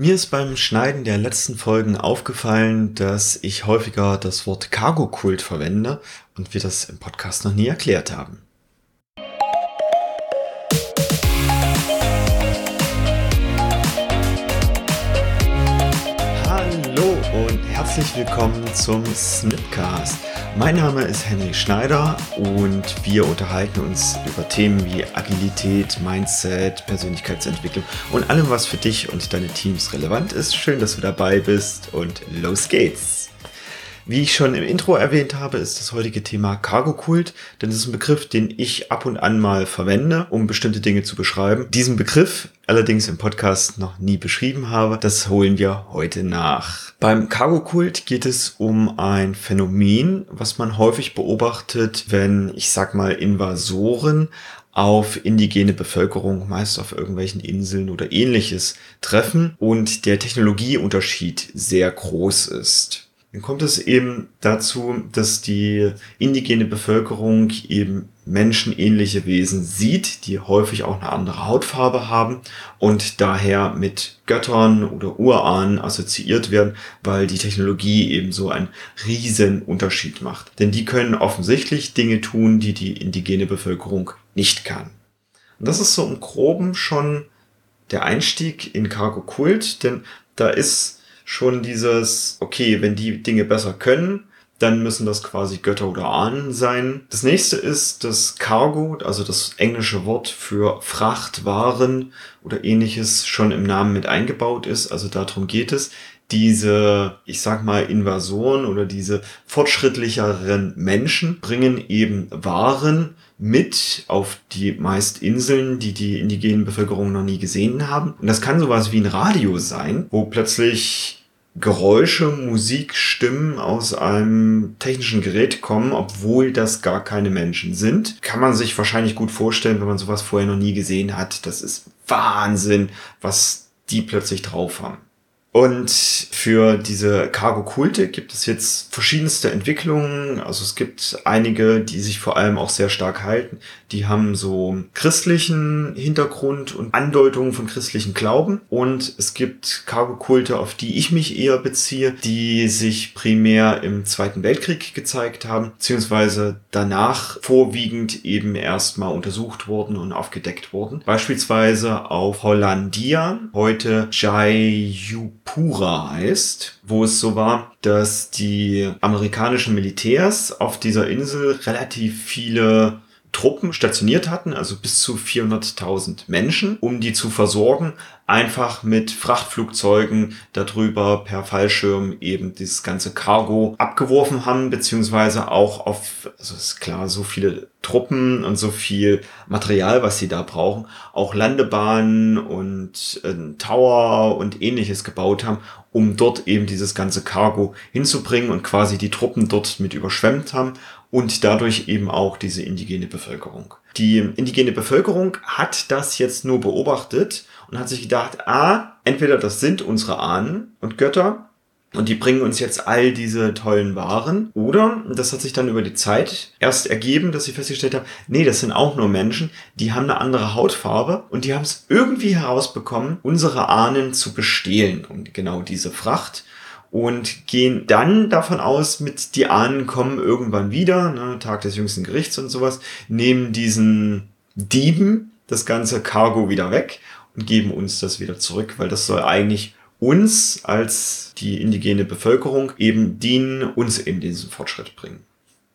Mir ist beim Schneiden der letzten Folgen aufgefallen, dass ich häufiger das Wort Cargo-Kult verwende und wir das im Podcast noch nie erklärt haben. Hallo und herzlich willkommen zum Snipcast. Mein Name ist Henry Schneider und wir unterhalten uns über Themen wie Agilität, Mindset, Persönlichkeitsentwicklung und allem, was für dich und deine Teams relevant ist. Schön, dass du dabei bist und los geht's. Wie ich schon im Intro erwähnt habe, ist das heutige Thema Cargo-Kult, denn es ist ein Begriff, den ich ab und an mal verwende, um bestimmte Dinge zu beschreiben. Diesen Begriff allerdings im Podcast noch nie beschrieben habe, das holen wir heute nach. Beim Cargo-Kult geht es um ein Phänomen, was man häufig beobachtet, wenn, ich sag mal, Invasoren auf indigene Bevölkerung, meist auf irgendwelchen Inseln oder ähnliches, treffen und der Technologieunterschied sehr groß ist. Dann kommt es eben dazu, dass die indigene Bevölkerung eben menschenähnliche Wesen sieht, die häufig auch eine andere Hautfarbe haben und daher mit Göttern oder Urahnen assoziiert werden, weil die Technologie eben so einen riesen Unterschied macht. Denn die können offensichtlich Dinge tun, die die indigene Bevölkerung nicht kann. Und das ist so im Groben schon der Einstieg in Cargo Kult, denn da ist schon dieses, okay, wenn die Dinge besser können, dann müssen das quasi Götter oder Ahnen sein. Das nächste ist das Cargo, also das englische Wort für Frachtwaren oder ähnliches schon im Namen mit eingebaut ist. Also darum geht es. Diese, ich sag mal, Invasoren oder diese fortschrittlicheren Menschen bringen eben Waren mit auf die meist Inseln, die die indigenen Bevölkerung noch nie gesehen haben. Und das kann sowas wie ein Radio sein, wo plötzlich Geräusche, Musik, Stimmen aus einem technischen Gerät kommen, obwohl das gar keine Menschen sind. Kann man sich wahrscheinlich gut vorstellen, wenn man sowas vorher noch nie gesehen hat. Das ist Wahnsinn, was die plötzlich drauf haben. Und für diese Cargo-Kulte gibt es jetzt verschiedenste Entwicklungen. Also es gibt einige, die sich vor allem auch sehr stark halten. Die haben so christlichen Hintergrund und Andeutungen von christlichen Glauben. Und es gibt Cargo-Kulte, auf die ich mich eher beziehe, die sich primär im Zweiten Weltkrieg gezeigt haben, beziehungsweise danach vorwiegend eben erstmal untersucht wurden und aufgedeckt wurden. Beispielsweise auf Hollandia, heute Jai Pura heißt, wo es so war, dass die amerikanischen Militärs auf dieser Insel relativ viele Truppen stationiert hatten, also bis zu 400.000 Menschen, um die zu versorgen, einfach mit Frachtflugzeugen darüber per Fallschirm eben dieses ganze Cargo abgeworfen haben, beziehungsweise auch auf, also ist klar, so viele Truppen und so viel Material, was sie da brauchen, auch Landebahnen und äh, Tower und ähnliches gebaut haben, um dort eben dieses ganze Cargo hinzubringen und quasi die Truppen dort mit überschwemmt haben und dadurch eben auch diese indigene Bevölkerung. Die indigene Bevölkerung hat das jetzt nur beobachtet und hat sich gedacht, ah, entweder das sind unsere Ahnen und Götter und die bringen uns jetzt all diese tollen Waren. Oder, das hat sich dann über die Zeit erst ergeben, dass sie festgestellt haben, nee, das sind auch nur Menschen, die haben eine andere Hautfarbe und die haben es irgendwie herausbekommen, unsere Ahnen zu bestehlen. Und genau diese Fracht und gehen dann davon aus, mit die Ahnen kommen irgendwann wieder, ne, Tag des jüngsten Gerichts und sowas, nehmen diesen Dieben das ganze Cargo wieder weg und geben uns das wieder zurück, weil das soll eigentlich uns als die indigene Bevölkerung eben dienen, uns eben diesen Fortschritt bringen.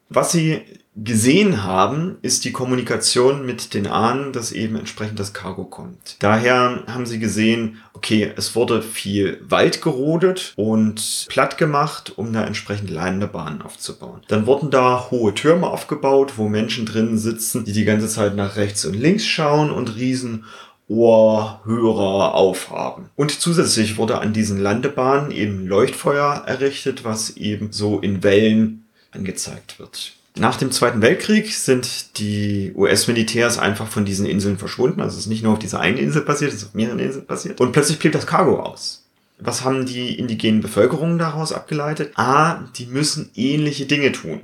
Was sie gesehen haben, ist die Kommunikation mit den Ahnen, dass eben entsprechend das Cargo kommt. Daher haben sie gesehen, okay, es wurde viel Wald gerodet und platt gemacht, um da entsprechend Landebahnen aufzubauen. Dann wurden da hohe Türme aufgebaut, wo Menschen drinnen sitzen, die die ganze Zeit nach rechts und links schauen und riesen Ohrhörer aufhaben. Und zusätzlich wurde an diesen Landebahnen eben Leuchtfeuer errichtet, was eben so in Wellen angezeigt wird. Nach dem Zweiten Weltkrieg sind die US-Militärs einfach von diesen Inseln verschwunden. Also es ist nicht nur auf dieser einen Insel passiert, es ist auf mehreren Inseln passiert. Und plötzlich blieb das Cargo aus. Was haben die indigenen Bevölkerungen daraus abgeleitet? A, die müssen ähnliche Dinge tun.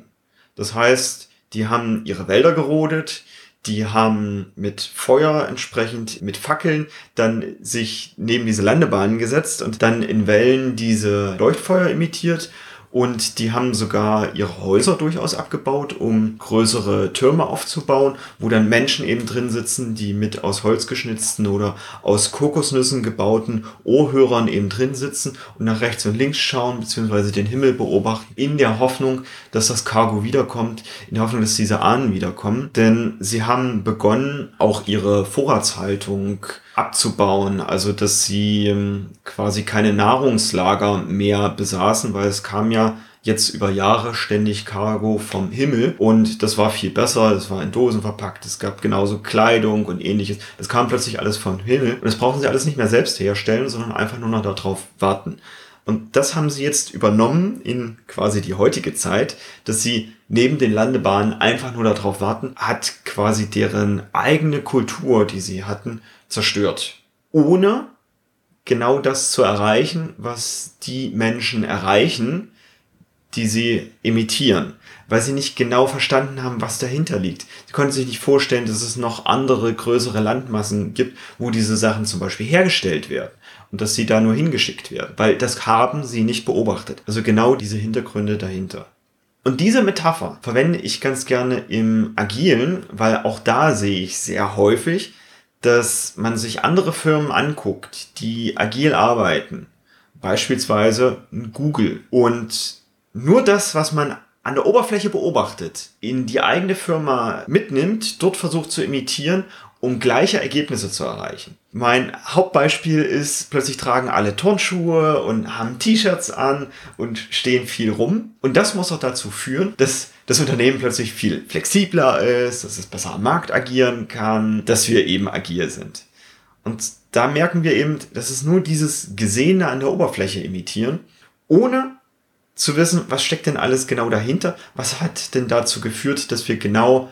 Das heißt, die haben ihre Wälder gerodet, Die haben mit Feuer entsprechend, mit Fackeln, dann sich neben diese Landebahnen gesetzt und dann in Wellen diese Leuchtfeuer imitiert und die haben sogar ihre Häuser durchaus abgebaut, um größere Türme aufzubauen, wo dann Menschen eben drin sitzen, die mit aus Holz geschnitzten oder aus Kokosnüssen gebauten Ohrhörern eben drin sitzen und nach rechts und links schauen, beziehungsweise den Himmel beobachten, in der Hoffnung, dass das Cargo wiederkommt, in der Hoffnung, dass diese Ahnen wiederkommen. Denn sie haben begonnen, auch ihre Vorratshaltung abzubauen, also dass sie ähm, quasi keine Nahrungslager mehr besaßen, weil es kam ja jetzt über Jahre ständig Cargo vom Himmel und das war viel besser, das war in Dosen verpackt, es gab genauso Kleidung und ähnliches. Das kam plötzlich alles vom Himmel und das brauchen sie alles nicht mehr selbst herstellen, sondern einfach nur noch darauf warten. Und das haben sie jetzt übernommen in quasi die heutige Zeit, dass sie neben den Landebahnen einfach nur darauf warten, hat quasi deren eigene Kultur, die sie hatten, zerstört. Ohne genau das zu erreichen, was die Menschen erreichen, die sie imitieren, weil sie nicht genau verstanden haben, was dahinter liegt. Sie konnten sich nicht vorstellen, dass es noch andere größere Landmassen gibt, wo diese Sachen zum Beispiel hergestellt werden und dass sie da nur hingeschickt werden, weil das haben sie nicht beobachtet. Also genau diese Hintergründe dahinter. Und diese Metapher verwende ich ganz gerne im Agilen, weil auch da sehe ich sehr häufig, dass man sich andere Firmen anguckt, die agil arbeiten, beispielsweise Google, und nur das, was man an der Oberfläche beobachtet, in die eigene Firma mitnimmt, dort versucht zu imitieren um gleiche Ergebnisse zu erreichen. Mein Hauptbeispiel ist, plötzlich tragen alle Turnschuhe und haben T-Shirts an und stehen viel rum. Und das muss auch dazu führen, dass das Unternehmen plötzlich viel flexibler ist, dass es besser am Markt agieren kann, dass wir eben agil sind. Und da merken wir eben, dass es nur dieses Gesehene an der Oberfläche imitieren, ohne zu wissen, was steckt denn alles genau dahinter, was hat denn dazu geführt, dass wir genau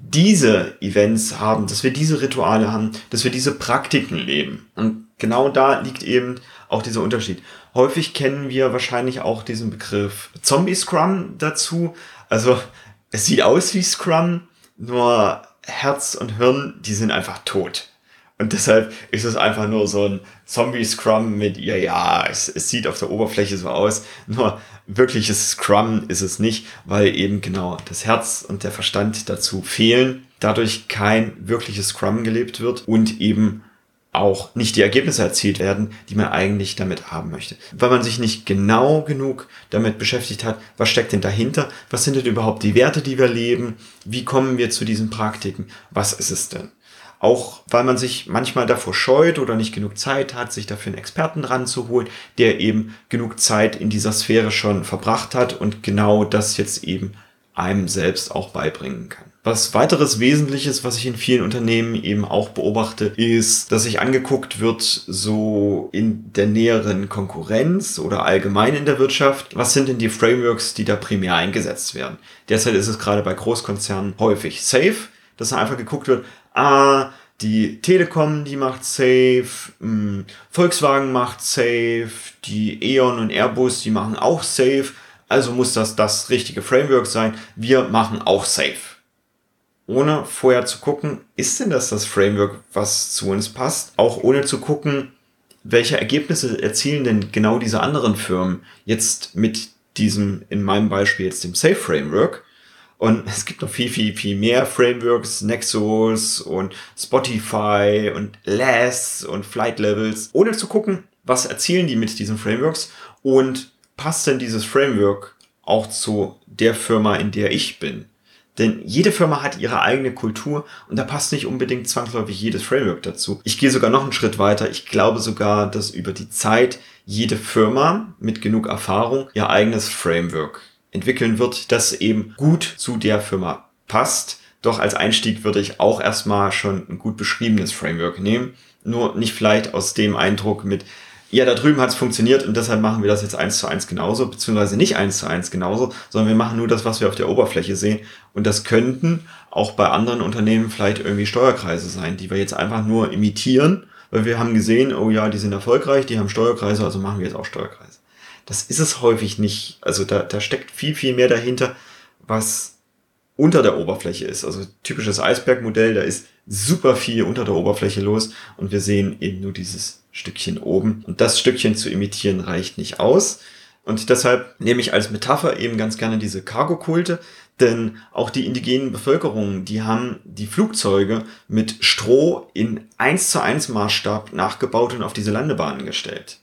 diese Events haben, dass wir diese Rituale haben, dass wir diese Praktiken leben. Und genau da liegt eben auch dieser Unterschied. Häufig kennen wir wahrscheinlich auch diesen Begriff Zombie Scrum dazu. Also es sieht aus wie Scrum, nur Herz und Hirn, die sind einfach tot. Und deshalb ist es einfach nur so ein Zombie-Scrum mit, ja, ja, es, es sieht auf der Oberfläche so aus. Nur wirkliches Scrum ist es nicht, weil eben genau das Herz und der Verstand dazu fehlen. Dadurch kein wirkliches Scrum gelebt wird und eben auch nicht die Ergebnisse erzielt werden, die man eigentlich damit haben möchte. Weil man sich nicht genau genug damit beschäftigt hat, was steckt denn dahinter, was sind denn überhaupt die Werte, die wir leben, wie kommen wir zu diesen Praktiken, was ist es denn? Auch weil man sich manchmal davor scheut oder nicht genug Zeit hat, sich dafür einen Experten ranzuholen, der eben genug Zeit in dieser Sphäre schon verbracht hat und genau das jetzt eben einem selbst auch beibringen kann. Was weiteres Wesentliches, was ich in vielen Unternehmen eben auch beobachte, ist, dass sich angeguckt wird, so in der näheren Konkurrenz oder allgemein in der Wirtschaft, was sind denn die Frameworks, die da primär eingesetzt werden. Derzeit ist es gerade bei Großkonzernen häufig safe, dass einfach geguckt wird, ah, die Telekom, die macht safe, hm, Volkswagen macht safe, die E.ON und Airbus, die machen auch safe, also muss das das richtige Framework sein. Wir machen auch safe. Ohne vorher zu gucken, ist denn das das Framework, was zu uns passt? Auch ohne zu gucken, welche Ergebnisse erzielen denn genau diese anderen Firmen jetzt mit diesem, in meinem Beispiel jetzt dem Safe Framework? Und es gibt noch viel, viel, viel mehr Frameworks, Nexus und Spotify und Less und Flight Levels, ohne zu gucken, was erzielen die mit diesen Frameworks und passt denn dieses Framework auch zu der Firma, in der ich bin? Denn jede Firma hat ihre eigene Kultur und da passt nicht unbedingt zwangsläufig jedes Framework dazu. Ich gehe sogar noch einen Schritt weiter. Ich glaube sogar, dass über die Zeit jede Firma mit genug Erfahrung ihr eigenes Framework entwickeln wird, das eben gut zu der Firma passt. Doch als Einstieg würde ich auch erstmal schon ein gut beschriebenes Framework nehmen. Nur nicht vielleicht aus dem Eindruck mit, ja, da drüben hat es funktioniert und deshalb machen wir das jetzt eins zu eins genauso, beziehungsweise nicht eins zu eins genauso, sondern wir machen nur das, was wir auf der Oberfläche sehen. Und das könnten auch bei anderen Unternehmen vielleicht irgendwie Steuerkreise sein, die wir jetzt einfach nur imitieren, weil wir haben gesehen, oh ja, die sind erfolgreich, die haben Steuerkreise, also machen wir jetzt auch Steuerkreise. Das ist es häufig nicht. Also da, da steckt viel, viel mehr dahinter, was unter der Oberfläche ist. Also typisches Eisbergmodell, da ist super viel unter der Oberfläche los und wir sehen eben nur dieses Stückchen oben. Und das Stückchen zu imitieren reicht nicht aus. Und deshalb nehme ich als Metapher eben ganz gerne diese Cargo-Kulte, denn auch die indigenen Bevölkerungen, die haben die Flugzeuge mit Stroh in 1 zu 1 Maßstab nachgebaut und auf diese Landebahnen gestellt.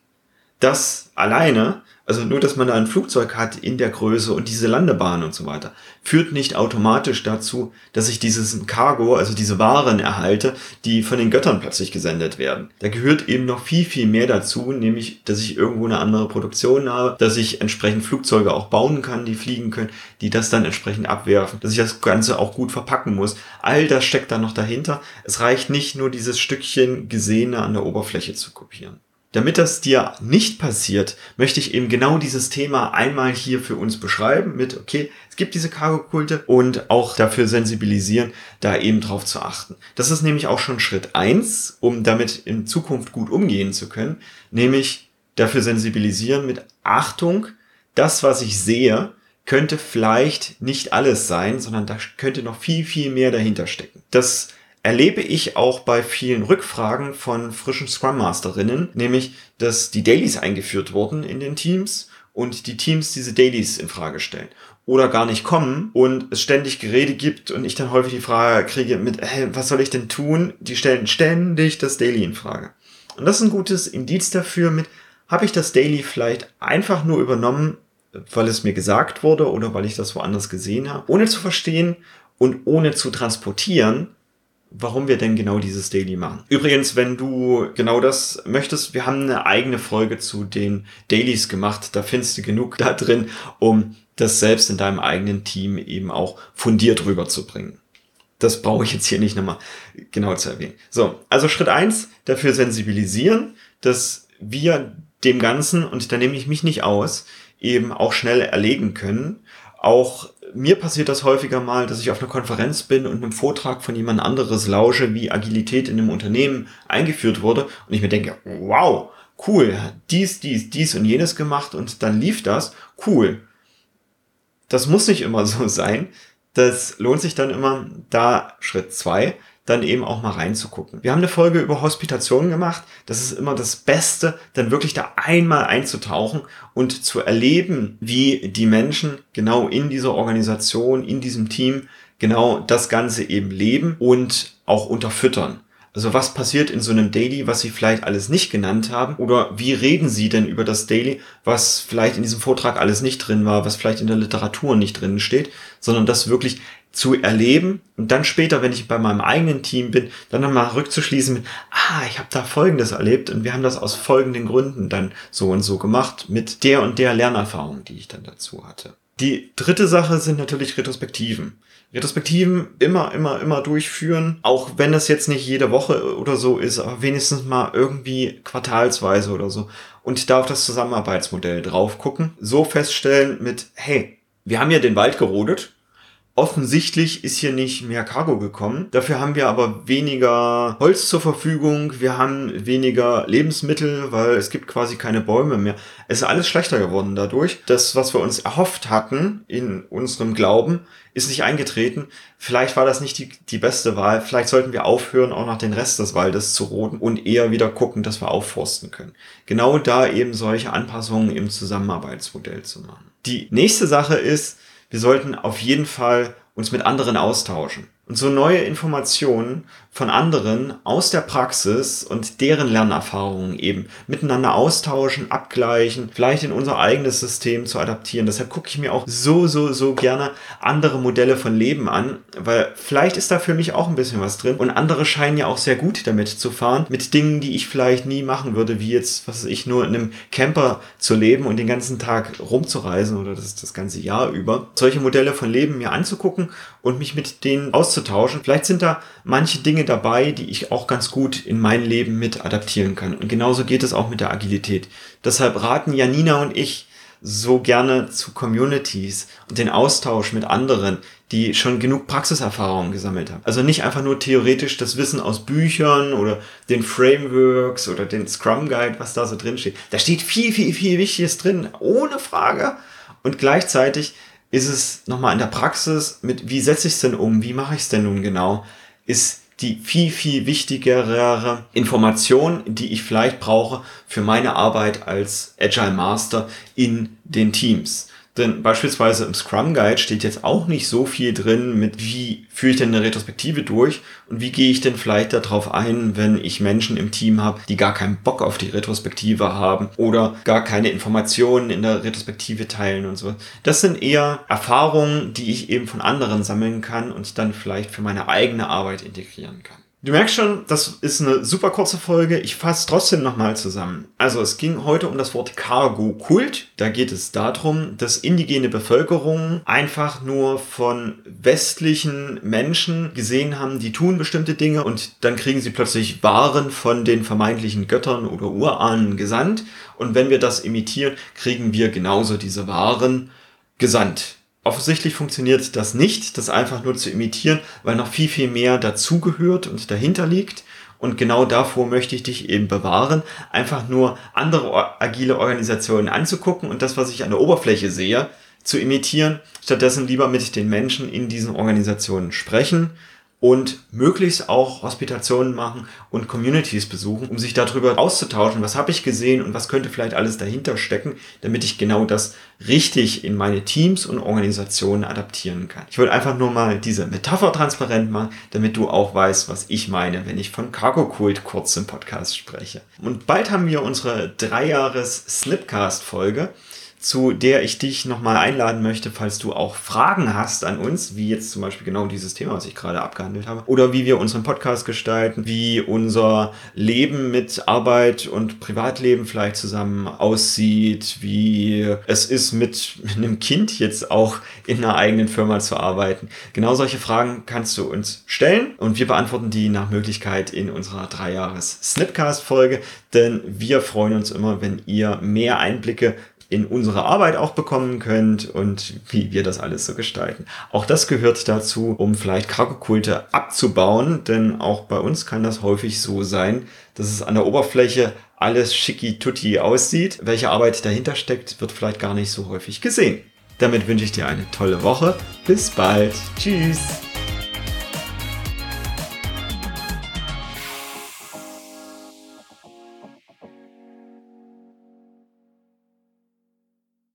Das alleine also nur, dass man da ein Flugzeug hat in der Größe und diese Landebahn und so weiter, führt nicht automatisch dazu, dass ich dieses Cargo, also diese Waren erhalte, die von den Göttern plötzlich gesendet werden. Da gehört eben noch viel, viel mehr dazu, nämlich, dass ich irgendwo eine andere Produktion habe, dass ich entsprechend Flugzeuge auch bauen kann, die fliegen können, die das dann entsprechend abwerfen, dass ich das Ganze auch gut verpacken muss. All das steckt da noch dahinter. Es reicht nicht nur dieses Stückchen Gesehene an der Oberfläche zu kopieren. Damit das dir nicht passiert, möchte ich eben genau dieses Thema einmal hier für uns beschreiben mit, okay, es gibt diese Cargo-Kulte und auch dafür sensibilisieren, da eben drauf zu achten. Das ist nämlich auch schon Schritt eins, um damit in Zukunft gut umgehen zu können, nämlich dafür sensibilisieren mit Achtung, das, was ich sehe, könnte vielleicht nicht alles sein, sondern da könnte noch viel, viel mehr dahinter stecken. Das erlebe ich auch bei vielen Rückfragen von frischen Scrum Masterinnen, nämlich, dass die Dailies eingeführt wurden in den Teams und die Teams diese Dailies in Frage stellen oder gar nicht kommen und es ständig Gerede gibt und ich dann häufig die Frage kriege mit, hey, was soll ich denn tun? Die stellen ständig das Daily in Frage. Und das ist ein gutes Indiz dafür mit, habe ich das Daily vielleicht einfach nur übernommen, weil es mir gesagt wurde oder weil ich das woanders gesehen habe, ohne zu verstehen und ohne zu transportieren, warum wir denn genau dieses Daily machen. Übrigens, wenn du genau das möchtest, wir haben eine eigene Folge zu den Dailies gemacht. Da findest du genug da drin, um das selbst in deinem eigenen Team eben auch fundiert rüberzubringen. Das brauche ich jetzt hier nicht nochmal genau zu erwähnen. So, also Schritt eins dafür sensibilisieren, dass wir dem Ganzen, und da nehme ich mich nicht aus, eben auch schnell erlegen können. Auch mir passiert das häufiger mal, dass ich auf einer Konferenz bin und einem Vortrag von jemand anderes lausche, wie Agilität in einem Unternehmen eingeführt wurde und ich mir denke, wow, cool, dies, dies, dies und jenes gemacht und dann lief das, cool. Das muss nicht immer so sein. Das lohnt sich dann immer, da Schritt zwei dann eben auch mal reinzugucken. Wir haben eine Folge über Hospitation gemacht. Das ist immer das Beste, dann wirklich da einmal einzutauchen und zu erleben, wie die Menschen genau in dieser Organisation, in diesem Team genau das Ganze eben leben und auch unterfüttern. Also was passiert in so einem Daily, was Sie vielleicht alles nicht genannt haben? Oder wie reden Sie denn über das Daily, was vielleicht in diesem Vortrag alles nicht drin war, was vielleicht in der Literatur nicht drin steht, sondern das wirklich zu erleben und dann später, wenn ich bei meinem eigenen Team bin, dann nochmal rückzuschließen mit, ah, ich habe da Folgendes erlebt und wir haben das aus folgenden Gründen dann so und so gemacht mit der und der Lernerfahrung, die ich dann dazu hatte. Die dritte Sache sind natürlich Retrospektiven. Retrospektiven immer, immer, immer durchführen, auch wenn das jetzt nicht jede Woche oder so ist, aber wenigstens mal irgendwie quartalsweise oder so und da auf das Zusammenarbeitsmodell drauf gucken, so feststellen mit, hey, wir haben ja den Wald gerodet Offensichtlich ist hier nicht mehr Cargo gekommen. Dafür haben wir aber weniger Holz zur Verfügung. Wir haben weniger Lebensmittel, weil es gibt quasi keine Bäume mehr. Es ist alles schlechter geworden dadurch. Das, was wir uns erhofft hatten in unserem Glauben, ist nicht eingetreten. Vielleicht war das nicht die, die beste Wahl. Vielleicht sollten wir aufhören, auch noch den Rest des Waldes zu roden und eher wieder gucken, dass wir aufforsten können. Genau da eben solche Anpassungen im Zusammenarbeitsmodell zu machen. Die nächste Sache ist, wir sollten auf jeden Fall uns mit anderen austauschen. Und so neue Informationen von anderen aus der Praxis und deren Lernerfahrungen eben miteinander austauschen, abgleichen, vielleicht in unser eigenes System zu adaptieren. Deshalb gucke ich mir auch so, so, so gerne andere Modelle von Leben an, weil vielleicht ist da für mich auch ein bisschen was drin und andere scheinen ja auch sehr gut damit zu fahren, mit Dingen, die ich vielleicht nie machen würde, wie jetzt, was weiß ich, nur in einem Camper zu leben und den ganzen Tag rumzureisen oder das, das ganze Jahr über. Solche Modelle von Leben mir anzugucken und mich mit denen auszutauschen. Vielleicht sind da manche Dinge dabei, die ich auch ganz gut in mein Leben mit adaptieren kann. Und genauso geht es auch mit der Agilität. Deshalb raten Janina und ich so gerne zu Communities und den Austausch mit anderen, die schon genug Praxiserfahrungen gesammelt haben. Also nicht einfach nur theoretisch das Wissen aus Büchern oder den Frameworks oder den Scrum Guide, was da so drin steht. Da steht viel, viel, viel Wichtiges drin, ohne Frage. Und gleichzeitig ist es nochmal in der Praxis mit, wie setze ich es denn um, wie mache ich es denn nun genau, ist die viel, viel wichtigere Information, die ich vielleicht brauche für meine Arbeit als Agile Master in den Teams. Denn beispielsweise im Scrum Guide steht jetzt auch nicht so viel drin mit, wie führe ich denn eine Retrospektive durch und wie gehe ich denn vielleicht darauf ein, wenn ich Menschen im Team habe, die gar keinen Bock auf die Retrospektive haben oder gar keine Informationen in der Retrospektive teilen und so. Das sind eher Erfahrungen, die ich eben von anderen sammeln kann und dann vielleicht für meine eigene Arbeit integrieren kann. Du merkst schon, das ist eine super kurze Folge. Ich fasse trotzdem nochmal zusammen. Also es ging heute um das Wort Cargo-Kult. Da geht es darum, dass indigene Bevölkerungen einfach nur von westlichen Menschen gesehen haben, die tun bestimmte Dinge und dann kriegen sie plötzlich Waren von den vermeintlichen Göttern oder Urahnen gesandt. Und wenn wir das imitieren, kriegen wir genauso diese Waren gesandt. Offensichtlich funktioniert das nicht, das einfach nur zu imitieren, weil noch viel, viel mehr dazugehört und dahinter liegt. Und genau davor möchte ich dich eben bewahren, einfach nur andere agile Organisationen anzugucken und das, was ich an der Oberfläche sehe, zu imitieren, stattdessen lieber mit den Menschen in diesen Organisationen sprechen, und möglichst auch Hospitationen machen und Communities besuchen, um sich darüber auszutauschen, was habe ich gesehen und was könnte vielleicht alles dahinter stecken, damit ich genau das richtig in meine Teams und Organisationen adaptieren kann. Ich wollte einfach nur mal diese Metapher transparent machen, damit du auch weißt, was ich meine, wenn ich von Cargo Kult kurz im Podcast spreche. Und bald haben wir unsere Dreijahres Snipcast Folge zu der ich dich nochmal einladen möchte, falls du auch Fragen hast an uns, wie jetzt zum Beispiel genau dieses Thema, was ich gerade abgehandelt habe, oder wie wir unseren Podcast gestalten, wie unser Leben mit Arbeit und Privatleben vielleicht zusammen aussieht, wie es ist, mit einem Kind jetzt auch in einer eigenen Firma zu arbeiten. Genau solche Fragen kannst du uns stellen und wir beantworten die nach Möglichkeit in unserer Dreijahres Snipcast-Folge, denn wir freuen uns immer, wenn ihr mehr Einblicke in unsere Arbeit auch bekommen könnt und wie wir das alles so gestalten. Auch das gehört dazu, um vielleicht Krakokulte abzubauen, denn auch bei uns kann das häufig so sein, dass es an der Oberfläche alles schicki-tutti aussieht. Welche Arbeit dahinter steckt, wird vielleicht gar nicht so häufig gesehen. Damit wünsche ich dir eine tolle Woche. Bis bald. Tschüss.